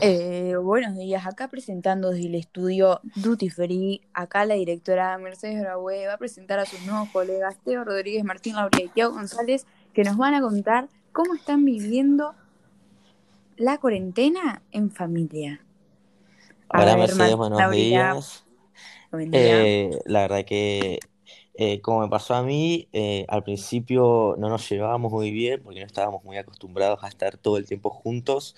Eh, buenos días, acá presentando desde el estudio Duty Free, acá la directora Mercedes Graue va a presentar a sus nuevos colegas Teo Rodríguez, Martín Lauria y Tiago González, que nos van a contar cómo están viviendo la cuarentena en familia. A Hola ver, Mercedes, Martín buenos días. buen día. Eh, la verdad que eh, como me pasó a mí, al principio no nos llevábamos muy bien porque no estábamos muy acostumbrados a estar todo el tiempo juntos,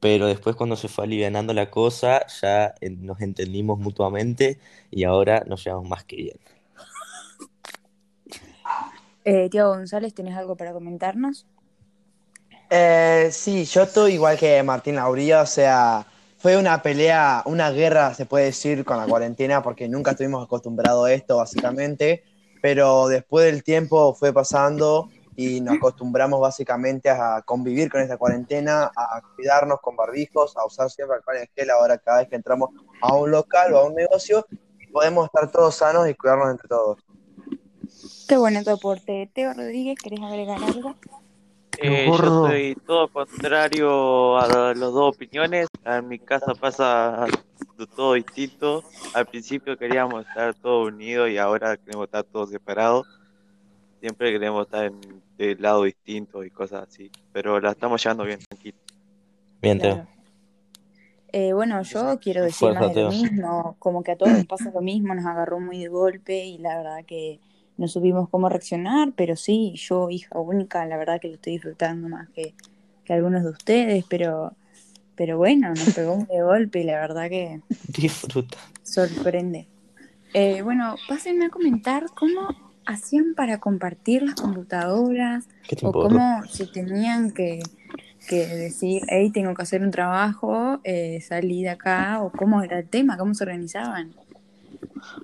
pero después cuando se fue alivianando la cosa ya nos entendimos mutuamente y ahora nos llevamos más que bien. Eh, Tiago González, ¿tenés algo para comentarnos? Eh, sí, yo estoy igual que Martín Lauría, o sea, fue una pelea, una guerra, se puede decir, con la cuarentena, porque nunca estuvimos acostumbrados a esto, básicamente, pero después del tiempo fue pasando y nos acostumbramos básicamente a convivir con esta cuarentena, a cuidarnos con barbijos, a usar siempre alcohol en gel ahora cada vez que entramos a un local o a un negocio, podemos estar todos sanos y cuidarnos entre todos. Qué bueno tu aporte. Teo Rodríguez, ¿querés agregar algo? Eh, yo soy todo contrario a las dos opiniones. En mi casa pasa todo distinto. Al principio queríamos estar todos unidos y ahora queremos estar todos separados. Siempre queremos estar en de lado distinto y cosas así. Pero la estamos llevando bien, tranquilo. Bien, Teo. Claro. Eh, bueno, yo quiero decir Fuerza, más de lo mismo, como que a todos nos pasa lo mismo, nos agarró muy de golpe y la verdad que no supimos cómo reaccionar, pero sí, yo, hija única, la verdad que lo estoy disfrutando más que, que algunos de ustedes, pero, pero bueno, nos pegó muy de golpe y la verdad que Disfruta. sorprende. Eh, bueno, pásenme a comentar cómo hacían para compartir las computadoras ¿Qué te o cómo se tenían que, que decir, hey, tengo que hacer un trabajo, eh, salí de acá, o cómo era el tema, cómo se organizaban.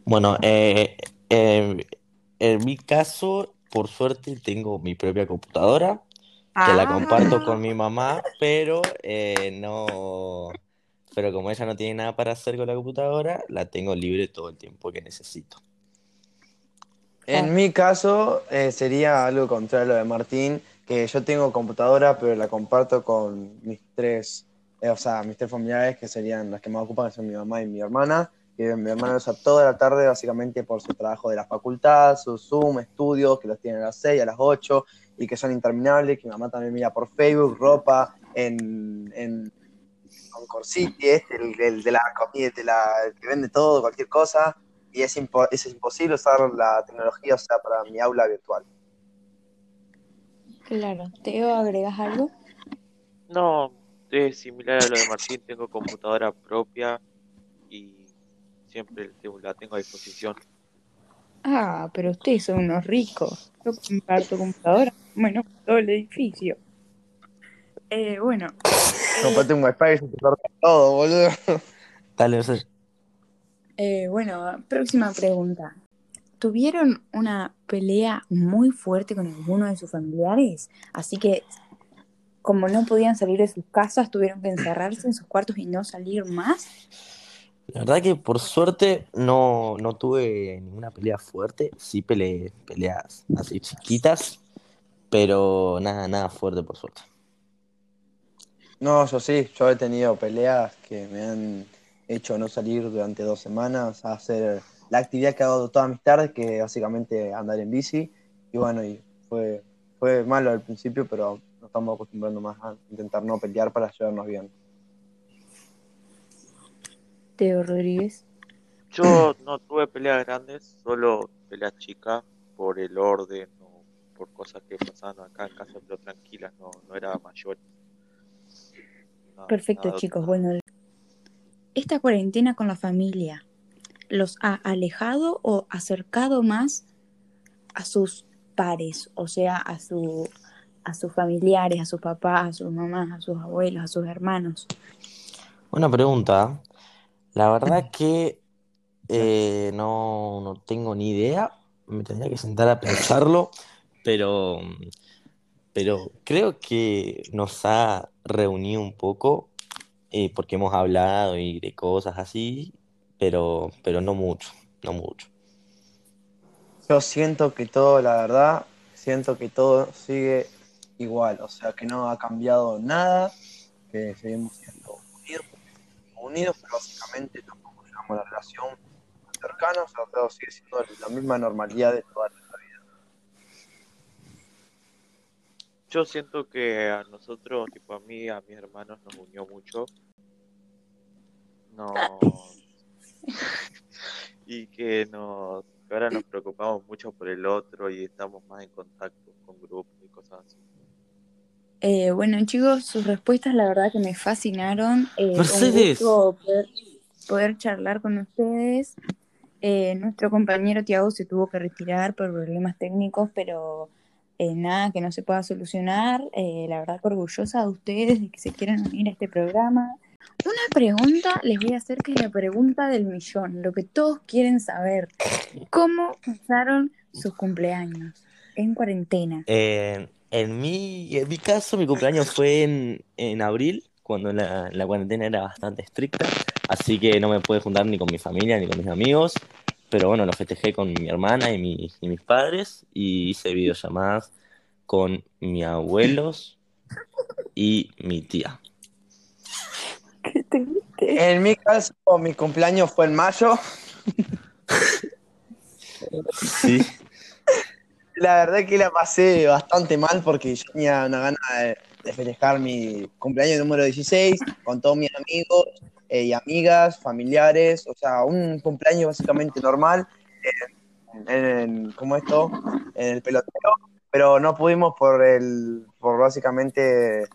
Bueno, eh, eh, en mi caso, por suerte, tengo mi propia computadora. que la comparto con Ah, mi mamá, pero eh, no, pero como ella no tiene nada para hacer con la computadora, la tengo libre todo el tiempo que necesito. En mi caso, eh, sería algo contrario a lo de Martín, que yo tengo computadora, pero la comparto con mis tres, eh, o sea, mis tres familiares, que serían las que más ocupan, que son mi mamá y mi hermana, que mi hermana usa toda la tarde, básicamente por su trabajo de la facultad, sus Zoom, estudios, que los tiene a las 6, a las 8, y que son interminables, que mi mamá también mira por Facebook, ropa, en, en Concord City, este, el, el de la comida, de la, que vende todo, cualquier cosa, y es, impo- es imposible usar la tecnología, o sea, para mi aula virtual. claro. Teo, ¿agregas algo? No, es similar a lo de Martín. Tengo computadora propia y siempre la tengo a disposición. Ah, pero ustedes son unos ricos. Yo comparto computadora, bueno, todo el edificio. Eh, bueno, eh, Comprate un wifi y se te corta todo, boludo. Dale, Mercedes. Eh, bueno, próxima pregunta. ¿Tuvieron una pelea muy fuerte con alguno de sus familiares? Así que, como no podían salir de sus casas, tuvieron que encerrarse en sus cuartos y no salir más. La verdad que por suerte no, no tuve ninguna pelea fuerte, sí peleé peleas así chiquitas, pero nada, nada fuerte por suerte. No, yo sí, yo he tenido peleas que me han hecho no salir durante dos semanas a hacer la actividad que hago todas mis tardes, que básicamente andar en bici. Y bueno, y fue, fue malo al principio, pero nos estamos acostumbrando más a intentar no pelear para llevarnos bien. Teo Rodríguez. Yo no tuve peleas grandes, solo peleas chicas por el orden o por cosas que pasaban acá en casa, pero tranquilas, no, no era mayor. Perfecto, nada- chicos. nada. Bueno, esta cuarentena con la familia, ¿los ha alejado o acercado más a sus pares? O sea, a su, a sus familiares, a sus papás, a sus mamás, a sus abuelos, a sus hermanos. Una pregunta, la verdad que eh, no, no tengo ni idea, me tendría que sentar a pensarlo, pero, pero creo que nos ha reunido un poco, eh, porque hemos hablado y de cosas así, pero, pero no mucho, no mucho. Yo siento que todo, la verdad, siento que todo sigue igual, o sea, que no ha cambiado nada, que seguimos siendo unidos unidos, pero básicamente tampoco llevamos la relación cercana, o sea, todo sigue siendo la misma normalidad de toda la vida. Yo siento que a nosotros, tipo a mí, a mis hermanos, nos unió mucho. No. y que nos que ahora nos preocupamos mucho por el otro y estamos más en contacto con grupos y cosas así. Eh, bueno, chicos, sus respuestas la verdad que me fascinaron. Eh, Mercedes. gusto poder, poder charlar con ustedes. Eh, nuestro compañero Tiago se tuvo que retirar por problemas técnicos, pero eh, nada que no se pueda solucionar. Eh, la verdad que orgullosa de ustedes de que se quieran unir a este programa. Una pregunta les voy a hacer que es la pregunta del millón, lo que todos quieren saber. ¿Cómo pasaron sus cumpleaños en cuarentena? En, mi, en mi caso, mi cumpleaños fue en, en abril, cuando la, la cuarentena era bastante estricta, así que no me pude juntar ni con mi familia ni con mis amigos, pero bueno, lo festejé con mi hermana y, mi- y mis padres y hice videollamadas con mis abuelos y mi tía. ¿Qué triste. En mi caso, mi cumpleaños fue en mayo. Sí, La verdad que la pasé bastante mal porque yo tenía una gana de, de festejar mi cumpleaños número 16 con todos mis amigos eh, y amigas, familiares, o sea, un cumpleaños básicamente normal, en, en- ¿cómo esto? En el pelotero, pero no pudimos por el, por básicamente,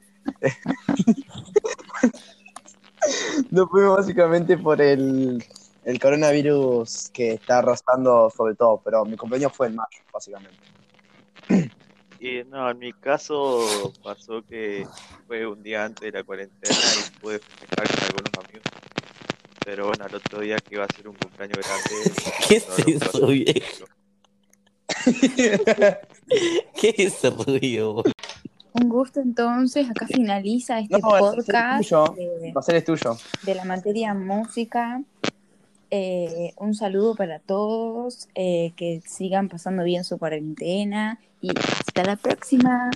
no pudimos básicamente por el, el coronavirus que está arrastrando sobre todo, pero mi cumpleaños fue en mayo, básicamente. Y no, en mi caso pasó que fue un día antes de la cuarentena y pude festejar con algunos amigos. Pero bueno, al otro día que iba a ser un cumpleaños grande. ¿Qué es eso, viejo? ¿Qué es ese ruido? boludo? Un gusto entonces, acá finaliza este No, el podcast tuyo. de, El placer es tuyo. de la materia música. Eh, un saludo para todos, eh, que sigan pasando bien su cuarentena y hasta la próxima.